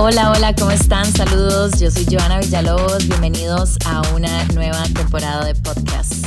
Hola, hola, ¿cómo están? Saludos, yo soy Joana Villalobos, bienvenidos a una nueva temporada de podcast.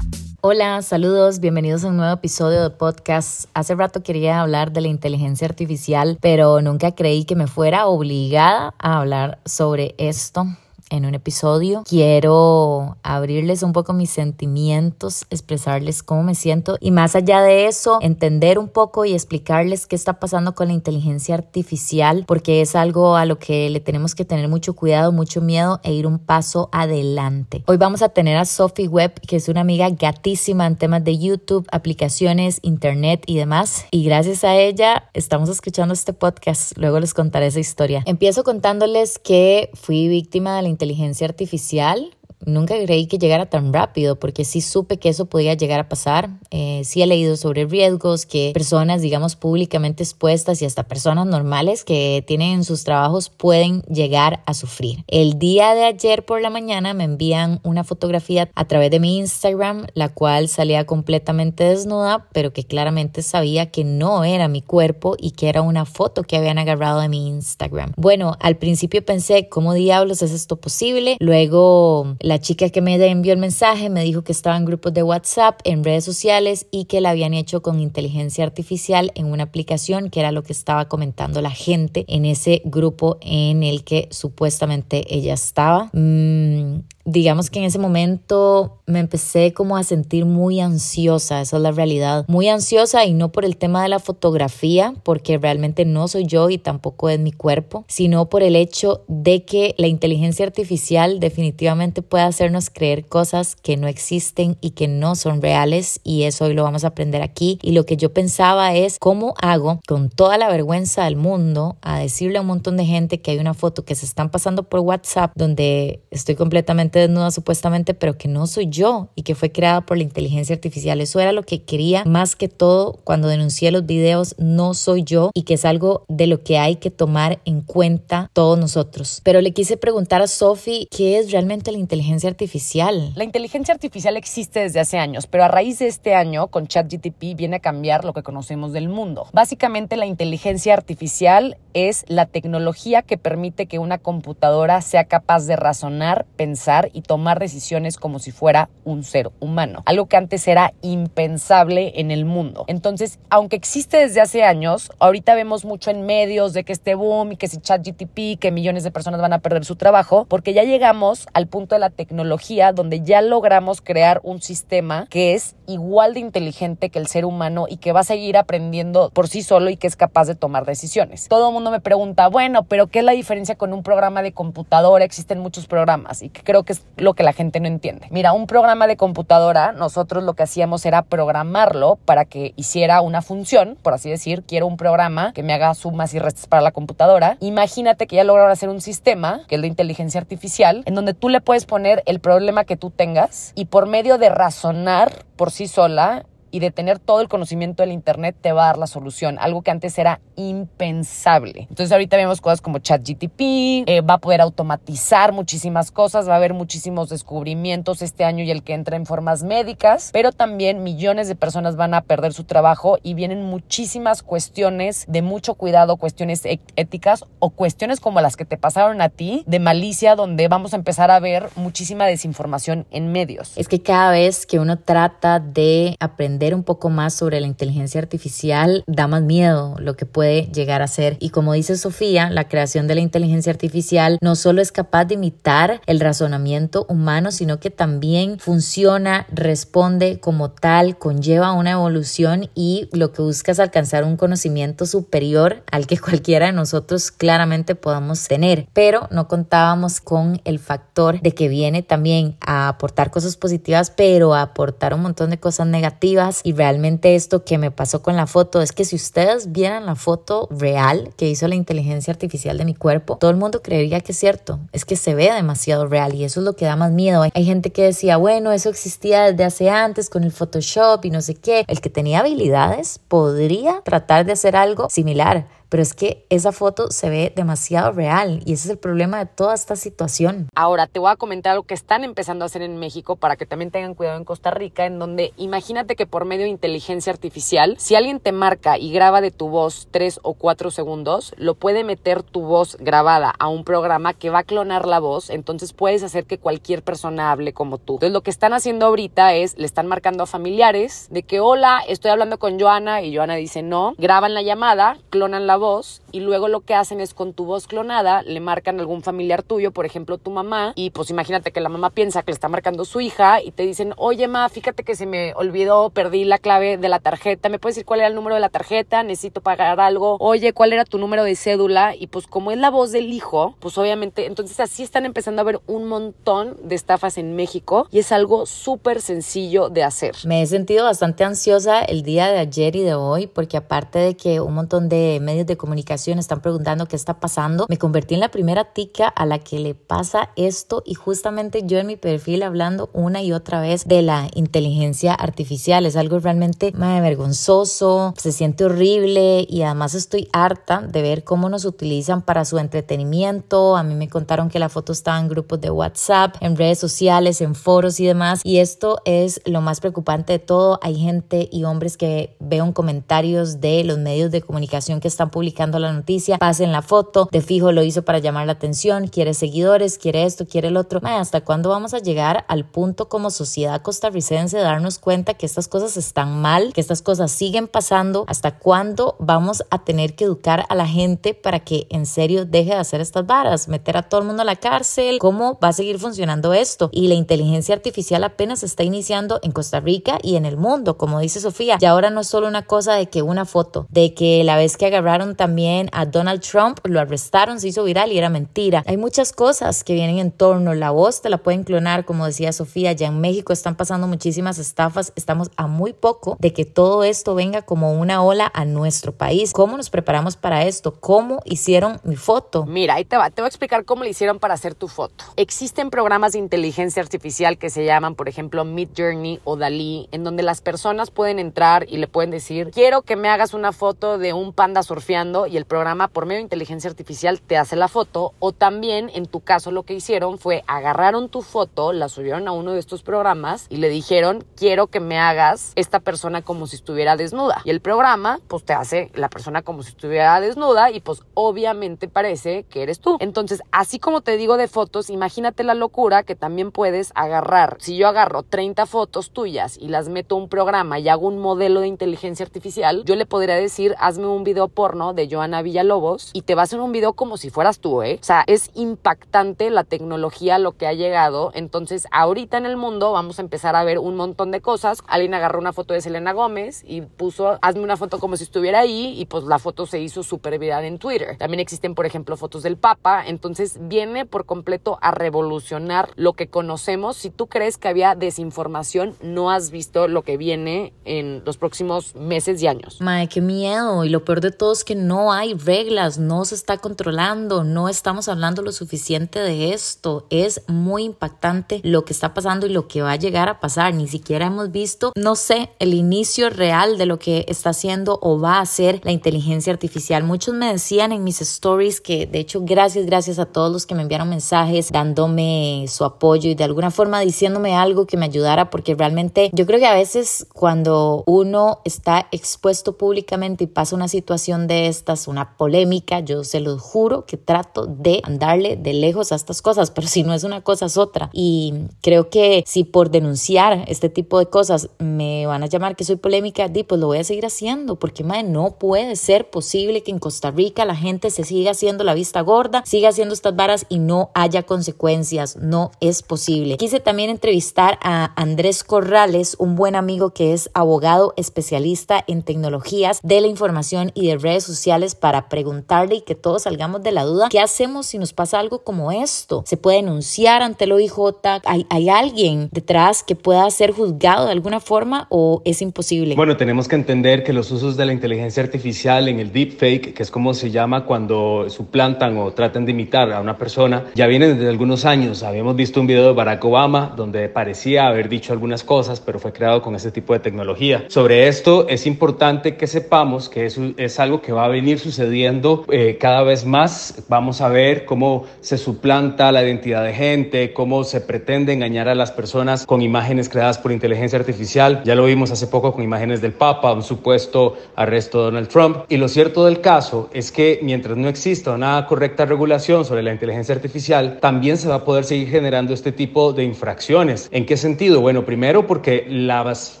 Hola, saludos, bienvenidos a un nuevo episodio de podcast. Hace rato quería hablar de la inteligencia artificial, pero nunca creí que me fuera obligada a hablar sobre esto en un episodio. Quiero abrirles un poco mis sentimientos, expresarles cómo me siento y más allá de eso, entender un poco y explicarles qué está pasando con la inteligencia artificial, porque es algo a lo que le tenemos que tener mucho cuidado, mucho miedo e ir un paso adelante. Hoy vamos a tener a Sophie Webb, que es una amiga gatísima en temas de YouTube, aplicaciones, internet y demás. Y gracias a ella estamos escuchando este podcast. Luego les contaré esa historia. Empiezo contándoles que fui víctima de la inteligencia artificial nunca creí que llegara tan rápido porque sí supe que eso podía llegar a pasar. Eh, sí he leído sobre riesgos que personas, digamos, públicamente expuestas y hasta personas normales que tienen sus trabajos pueden llegar a sufrir. El día de ayer por la mañana me envían una fotografía a través de mi Instagram, la cual salía completamente desnuda, pero que claramente sabía que no era mi cuerpo y que era una foto que habían agarrado de mi Instagram. Bueno, al principio pensé, ¿cómo diablos es esto posible? Luego la chica que me envió el mensaje me dijo que estaba en grupos de WhatsApp, en redes sociales y que la habían hecho con inteligencia artificial en una aplicación que era lo que estaba comentando la gente en ese grupo en el que supuestamente ella estaba. Mm, digamos que en ese momento me empecé como a sentir muy ansiosa, esa es la realidad, muy ansiosa y no por el tema de la fotografía, porque realmente no soy yo y tampoco es mi cuerpo, sino por el hecho de que la inteligencia artificial definitivamente puede hacernos creer cosas que no existen y que no son reales y eso hoy lo vamos a aprender aquí y lo que yo pensaba es cómo hago con toda la vergüenza del mundo a decirle a un montón de gente que hay una foto que se están pasando por WhatsApp donde estoy completamente desnuda supuestamente, pero que no soy yo y que fue creada por la inteligencia artificial. Eso era lo que quería más que todo cuando denuncié los videos, no soy yo y que es algo de lo que hay que tomar en cuenta todos nosotros. Pero le quise preguntar a Sophie qué es realmente la inteligencia artificial. La inteligencia artificial existe desde hace años, pero a raíz de este año con ChatGTP viene a cambiar lo que conocemos del mundo. Básicamente la inteligencia artificial es la tecnología que permite que una computadora sea capaz de razonar, pensar y tomar decisiones como si fuera un ser humano, algo que antes era impensable en el mundo. Entonces, aunque existe desde hace años, ahorita vemos mucho en medios de que este boom y que si ChatGTP, que millones de personas van a perder su trabajo, porque ya llegamos al punto de la tecnología donde ya logramos crear un sistema que es igual de inteligente que el ser humano y que va a seguir aprendiendo por sí solo y que es capaz de tomar decisiones. Todo el mundo me pregunta, bueno, pero ¿qué es la diferencia con un programa de computadora? Existen muchos programas y creo que es lo que la gente no entiende. Mira, un programa de computadora, nosotros lo que hacíamos era programarlo para que hiciera una función, por así decir, quiero un programa que me haga sumas y restas para la computadora. Imagínate que ya lograron hacer un sistema, que es de inteligencia artificial, en donde tú le puedes poner el problema que tú tengas y por medio de razonar por sí sola, y de tener todo el conocimiento del Internet te va a dar la solución, algo que antes era impensable. Entonces ahorita vemos cosas como ChatGTP, eh, va a poder automatizar muchísimas cosas, va a haber muchísimos descubrimientos este año y el que entra en formas médicas, pero también millones de personas van a perder su trabajo y vienen muchísimas cuestiones de mucho cuidado, cuestiones e-, éticas o cuestiones como las que te pasaron a ti de malicia donde vamos a empezar a ver muchísima desinformación en medios. Es que cada vez que uno trata de aprender un poco más sobre la inteligencia artificial, da más miedo lo que puede llegar a ser. Y como dice Sofía, la creación de la inteligencia artificial no solo es capaz de imitar el razonamiento humano, sino que también funciona, responde como tal, conlleva una evolución y lo que busca es alcanzar un conocimiento superior al que cualquiera de nosotros claramente podamos tener. Pero no contábamos con el factor de que viene también a aportar cosas positivas, pero a aportar un montón de cosas negativas y realmente esto que me pasó con la foto es que si ustedes vieran la foto real que hizo la inteligencia artificial de mi cuerpo, todo el mundo creería que es cierto, es que se ve demasiado real y eso es lo que da más miedo. Hay gente que decía, bueno, eso existía desde hace antes con el Photoshop y no sé qué. El que tenía habilidades podría tratar de hacer algo similar pero es que esa foto se ve demasiado real y ese es el problema de toda esta situación. Ahora te voy a comentar algo que están empezando a hacer en México para que también tengan cuidado en Costa Rica, en donde imagínate que por medio de inteligencia artificial, si alguien te marca y graba de tu voz tres o cuatro segundos, lo puede meter tu voz grabada a un programa que va a clonar la voz, entonces puedes hacer que cualquier persona hable como tú. Entonces lo que están haciendo ahorita es, le están marcando a familiares de que hola, estoy hablando con Joana y Joana dice no, graban la llamada, clonan la voz y luego lo que hacen es con tu voz clonada le marcan a algún familiar tuyo, por ejemplo tu mamá, y pues imagínate que la mamá piensa que le está marcando su hija y te dicen, oye ma, fíjate que se me olvidó, perdí la clave de la tarjeta, ¿me puedes decir cuál era el número de la tarjeta? Necesito pagar algo, oye, ¿cuál era tu número de cédula? Y pues como es la voz del hijo, pues obviamente, entonces así están empezando a ver un montón de estafas en México y es algo súper sencillo de hacer. Me he sentido bastante ansiosa el día de ayer y de hoy porque aparte de que un montón de medios de comunicación están preguntando qué está pasando, me convertí en la primera tica a la que le pasa esto y justamente yo en mi perfil hablando una y otra vez de la inteligencia artificial. Es algo realmente más vergonzoso, se siente horrible y además estoy harta de ver cómo nos utilizan para su entretenimiento. A mí me contaron que la foto estaba en grupos de WhatsApp, en redes sociales, en foros y demás. Y esto es lo más preocupante de todo. Hay gente y hombres que veo en comentarios de los medios de comunicación que están publicando la noticia. Pasen la foto, de fijo lo hizo para llamar la atención, quiere seguidores, quiere esto, quiere el otro. ¿Hasta cuándo vamos a llegar al punto como sociedad costarricense de darnos cuenta que estas cosas están mal, que estas cosas siguen pasando? ¿Hasta cuándo vamos a tener que educar a la gente para que en serio deje de hacer estas varas, meter a todo el mundo a la cárcel? ¿Cómo va a seguir funcionando esto? Y la inteligencia artificial apenas está iniciando en Costa Rica y en el mundo, como dice Sofía. Y ahora no es solo una cosa de que una foto, de que la vez que agarraron también a Donald Trump, lo arrestaron, se hizo viral y era mentira. Hay muchas cosas que vienen en torno. La voz te la pueden clonar, como decía Sofía. Ya en México están pasando muchísimas estafas. Estamos a muy poco de que todo esto venga como una ola a nuestro país. ¿Cómo nos preparamos para esto? ¿Cómo hicieron mi foto? Mira, ahí te va. Te voy a explicar cómo le hicieron para hacer tu foto. Existen programas de inteligencia artificial que se llaman, por ejemplo, Mid Journey o Dalí, en donde las personas pueden entrar y le pueden decir, quiero que me hagas una foto de un panda surfeando y el programa por medio de inteligencia artificial te hace la foto. O también, en tu caso, lo que hicieron fue agarraron tu foto, la subieron a uno de estos programas y le dijeron, quiero que me hagas esta persona como si estuviera desnuda. Y el programa, pues te hace la persona como si estuviera desnuda y pues obviamente parece que eres tú. Entonces, así como te digo de fotos, imagínate la locura que también puedes agarrar. Si yo agarro 30 fotos tuyas y las meto a un programa y hago un modelo de inteligencia artificial, yo le podría decir, hazme un video porno de Joana Villalobos y te va a hacer un video como si fueras tú, ¿eh? O sea, es impactante la tecnología, lo que ha llegado. Entonces, ahorita en el mundo vamos a empezar a ver un montón de cosas. Alguien agarró una foto de Selena Gómez y puso, hazme una foto como si estuviera ahí y pues la foto se hizo súper viral en Twitter. También existen, por ejemplo, fotos del Papa. Entonces, viene por completo a revolucionar lo que conocemos. Si tú crees que había desinformación, no has visto lo que viene en los próximos meses y años. Madre, qué miedo. Y lo peor de todo es que no hay reglas, no se está controlando, no estamos hablando lo suficiente de esto. Es muy impactante lo que está pasando y lo que va a llegar a pasar. Ni siquiera hemos visto, no sé, el inicio real de lo que está haciendo o va a hacer la inteligencia artificial. Muchos me decían en mis stories que, de hecho, gracias, gracias a todos los que me enviaron mensajes dándome su apoyo y de alguna forma diciéndome algo que me ayudara, porque realmente yo creo que a veces cuando uno está expuesto públicamente y pasa una situación de estas, una polémica, yo se los juro que trato de andarle de lejos a estas cosas, pero si no es una cosa es otra. Y creo que si por denunciar este tipo de cosas me van a llamar que soy polémica, di, pues lo voy a seguir haciendo, porque madre, no puede ser posible que en Costa Rica la gente se siga haciendo la vista gorda, siga haciendo estas varas y no haya consecuencias. No es posible. Quise también entrevistar a Andrés Corrales, un buen amigo que es abogado especialista en tecnologías de la información y de redes sociales para preguntarle y que todos salgamos de la duda, ¿qué hacemos si nos pasa algo como esto? ¿Se puede denunciar ante el OIJ? ¿Hay, hay alguien detrás que pueda ser juzgado de alguna forma o es imposible? Bueno, tenemos que entender que los usos de la inteligencia artificial en el deepfake, que es como se llama cuando suplantan o tratan de imitar a una persona, ya vienen desde algunos años. Habíamos visto un video de Barack Obama donde parecía haber dicho algunas cosas, pero fue creado con ese tipo de tecnología. Sobre esto es importante que sepamos que eso es algo que va va a venir sucediendo eh, cada vez más. Vamos a ver cómo se suplanta la identidad de gente, cómo se pretende engañar a las personas con imágenes creadas por inteligencia artificial. Ya lo vimos hace poco con imágenes del Papa, un supuesto arresto de Donald Trump. Y lo cierto del caso es que mientras no exista una correcta regulación sobre la inteligencia artificial, también se va a poder seguir generando este tipo de infracciones. ¿En qué sentido? Bueno, primero porque las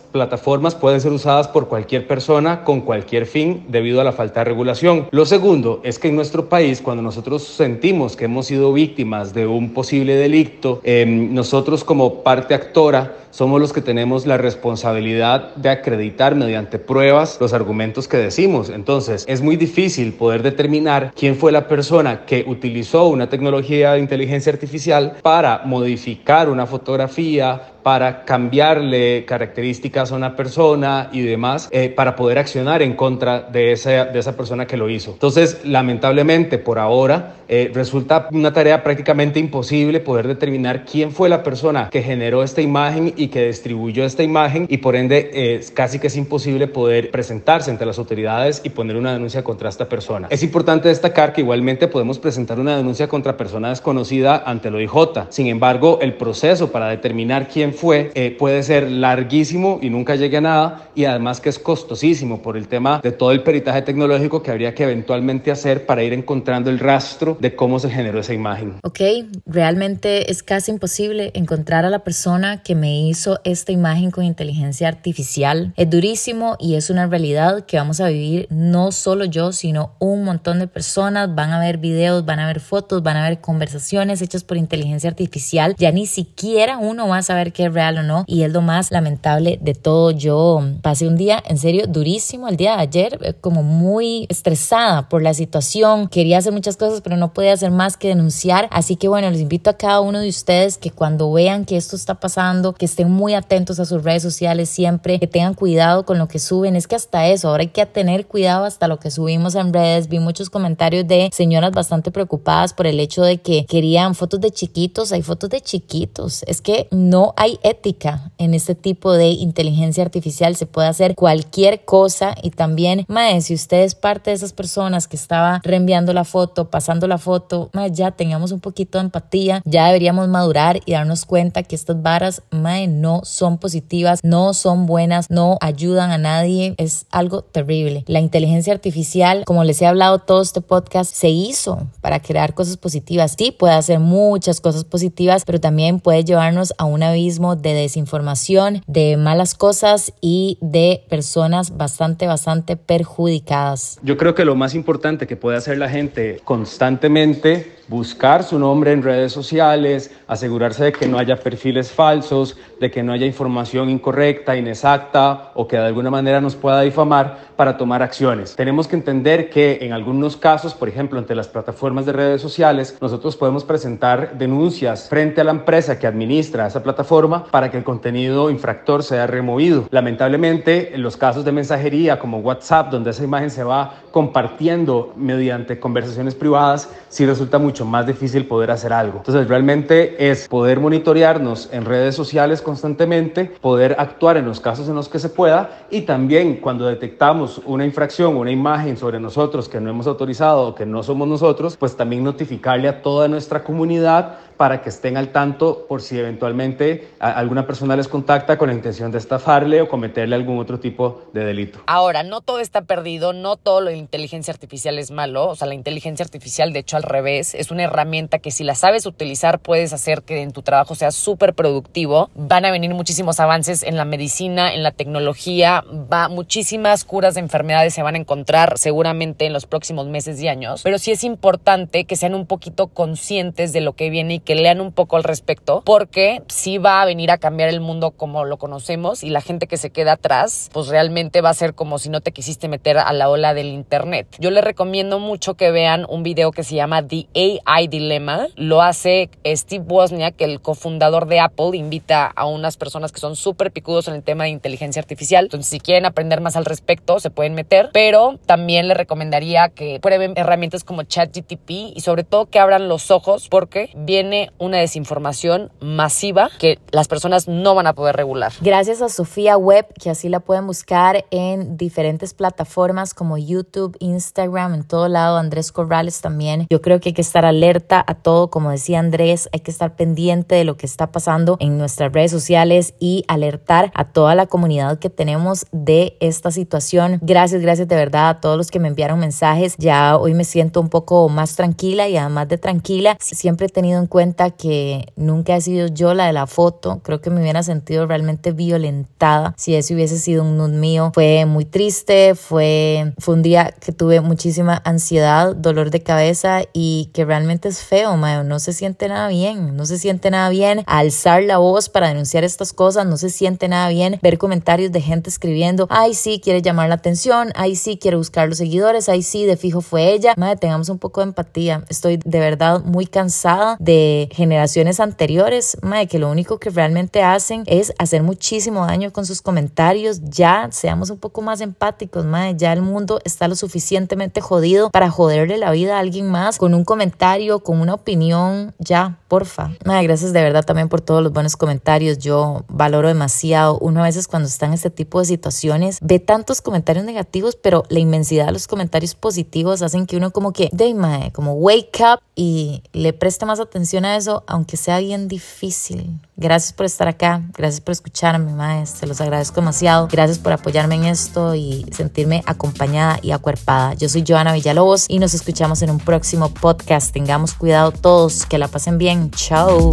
plataformas pueden ser usadas por cualquier persona con cualquier fin debido a la falta de regulación. Lo segundo es que en nuestro país, cuando nosotros sentimos que hemos sido víctimas de un posible delito, em, nosotros como parte actora somos los que tenemos la responsabilidad de acreditar mediante pruebas los argumentos que decimos. Entonces, es muy difícil poder determinar quién fue la persona que utilizó una tecnología de inteligencia artificial para modificar una fotografía, para cambiarle características a una persona y demás, eh, para poder accionar en contra de esa, de esa persona que lo hizo. Entonces, lamentablemente, por ahora, eh, resulta una tarea prácticamente imposible poder determinar quién fue la persona que generó esta imagen y que distribuyó esta imagen y por ende eh, casi que es imposible poder presentarse ante las autoridades y poner una denuncia contra esta persona. Es importante destacar que igualmente podemos presentar una denuncia contra persona desconocida ante el OIJ. Sin embargo, el proceso para determinar quién fue eh, puede ser larguísimo y nunca llegue a nada y además que es costosísimo por el tema de todo el peritaje tecnológico que habría que eventualmente hacer para ir encontrando el rastro de cómo se generó esa imagen. Ok, realmente es casi imposible encontrar a la persona que me hizo esta imagen con inteligencia artificial. Es durísimo y es una realidad que vamos a vivir no solo yo, sino un montón de personas. Van a ver videos, van a ver fotos, van a ver conversaciones hechas por inteligencia artificial. Ya ni siquiera uno va a saber qué es real o no y es lo más lamentable de todo. Yo pasé un día en serio durísimo el día de ayer, eh, como muy estresada por la situación. Quería hacer muchas cosas, pero no puede hacer más que denunciar. Así que bueno, les invito a cada uno de ustedes que cuando vean que esto está pasando, que estén muy atentos a sus redes sociales siempre, que tengan cuidado con lo que suben. Es que hasta eso, ahora hay que tener cuidado hasta lo que subimos en redes. Vi muchos comentarios de señoras bastante preocupadas por el hecho de que querían fotos de chiquitos. Hay fotos de chiquitos. Es que no hay ética en este tipo de inteligencia artificial. Se puede hacer cualquier cosa y también, mae, si usted es parte de esas personas que estaba reenviando la foto, pasando la foto, ya tengamos un poquito de empatía, ya deberíamos madurar y darnos cuenta que estas varas no son positivas, no son buenas, no ayudan a nadie, es algo terrible. La inteligencia artificial, como les he hablado todo este podcast, se hizo para crear cosas positivas. Sí, puede hacer muchas cosas positivas, pero también puede llevarnos a un abismo de desinformación, de malas cosas y de personas bastante, bastante perjudicadas. Yo creo que lo más importante que puede hacer la gente constantemente buscar su nombre en redes sociales, asegurarse de que no haya perfiles falsos, de que no haya información incorrecta, inexacta o que de alguna manera nos pueda difamar para tomar acciones. Tenemos que entender que en algunos casos, por ejemplo, ante las plataformas de redes sociales, nosotros podemos presentar denuncias frente a la empresa que administra esa plataforma para que el contenido infractor sea removido. Lamentablemente, en los casos de mensajería como WhatsApp, donde esa imagen se va compartiendo mediante conversaciones privadas, sí resulta mucho más difícil poder hacer algo. Entonces, realmente es poder monitorearnos en redes sociales constantemente, poder actuar en los casos en los que se pueda y también cuando detectamos una infracción, una imagen sobre nosotros que no hemos autorizado o que no somos nosotros, pues también notificarle a toda nuestra comunidad para que estén al tanto por si eventualmente alguna persona les contacta con la intención de estafarle o cometerle algún otro tipo de delito. Ahora, no todo está perdido, no todo lo de inteligencia artificial es malo, o sea, la inteligencia artificial de hecho al revés, es una herramienta que si la sabes utilizar puedes hacer que en tu trabajo sea súper productivo. Van a venir muchísimos avances en la medicina, en la tecnología, va, muchísimas curas de enfermedades se van a encontrar seguramente en los próximos meses y años, pero sí es importante que sean un poquito conscientes de lo que viene y que lean un poco al respecto, porque sí va a venir a cambiar el mundo como lo conocemos y la gente que se queda atrás, pues realmente va a ser como si no te quisiste meter a la ola del Internet. Yo les recomiendo mucho que vean un video que se llama The AI Dilemma. Lo hace Steve Wozniak, el cofundador de Apple, invita a unas personas que son súper picudos en el tema de inteligencia artificial. Entonces, si quieren aprender más al respecto, se pueden meter, pero también les recomendaría que prueben herramientas como ChatGTP y sobre todo que abran los ojos porque viene una desinformación masiva que las personas no van a poder regular. Gracias a Sofía Web, que así la pueden buscar en diferentes plataformas como YouTube, Instagram, en todo lado. Andrés Corrales también. Yo creo que hay que estar alerta a todo, como decía Andrés, hay que estar pendiente de lo que está pasando en nuestras redes sociales y alertar a toda la comunidad que tenemos de esta situación. Gracias, gracias de verdad a todos los que me enviaron mensajes. Ya hoy me siento un poco más tranquila y además de tranquila, siempre he tenido en cuenta que nunca he sido yo la de la foto. Creo que me hubiera sentido realmente violentada si ese hubiese sido un nude mío. Fue muy triste, fue, fue un día que tuve muchísima ansiedad, dolor de cabeza y que realmente es feo, Mayo. No se siente nada bien, no se siente nada bien alzar la voz para denunciar estas cosas, no se siente nada bien ver comentarios de gente escribiendo, ay sí, quiere llamar la atención, ay sí, quiere buscar los seguidores, ay sí, de fijo fue ella. Madre, tengamos un poco de empatía. Estoy de verdad muy cansada de generaciones anteriores, madre, que lo único que realmente hacen es hacer muchísimo daño con sus comentarios. Ya seamos un poco más empáticos, madre, ya el mundo está lo suficientemente jodido para joderle la vida a alguien más con un comentario, con una opinión, ya, porfa. Madre, gracias de verdad también por todos los buenos comentarios. Yo valoro demasiado. Uno a veces cuando está en este tipo de situaciones ve tantos comentarios negativos, pero la inmensidad de los comentarios positivos hacen que uno como que, de mae, como wake up y le preste más atención eso, aunque sea bien difícil. Gracias por estar acá, gracias por escucharme, mae, se los agradezco demasiado. Gracias por apoyarme en esto y sentirme acompañada y acuerpada. Yo soy Joana Villalobos y nos escuchamos en un próximo podcast. Tengamos cuidado todos, que la pasen bien. Chao.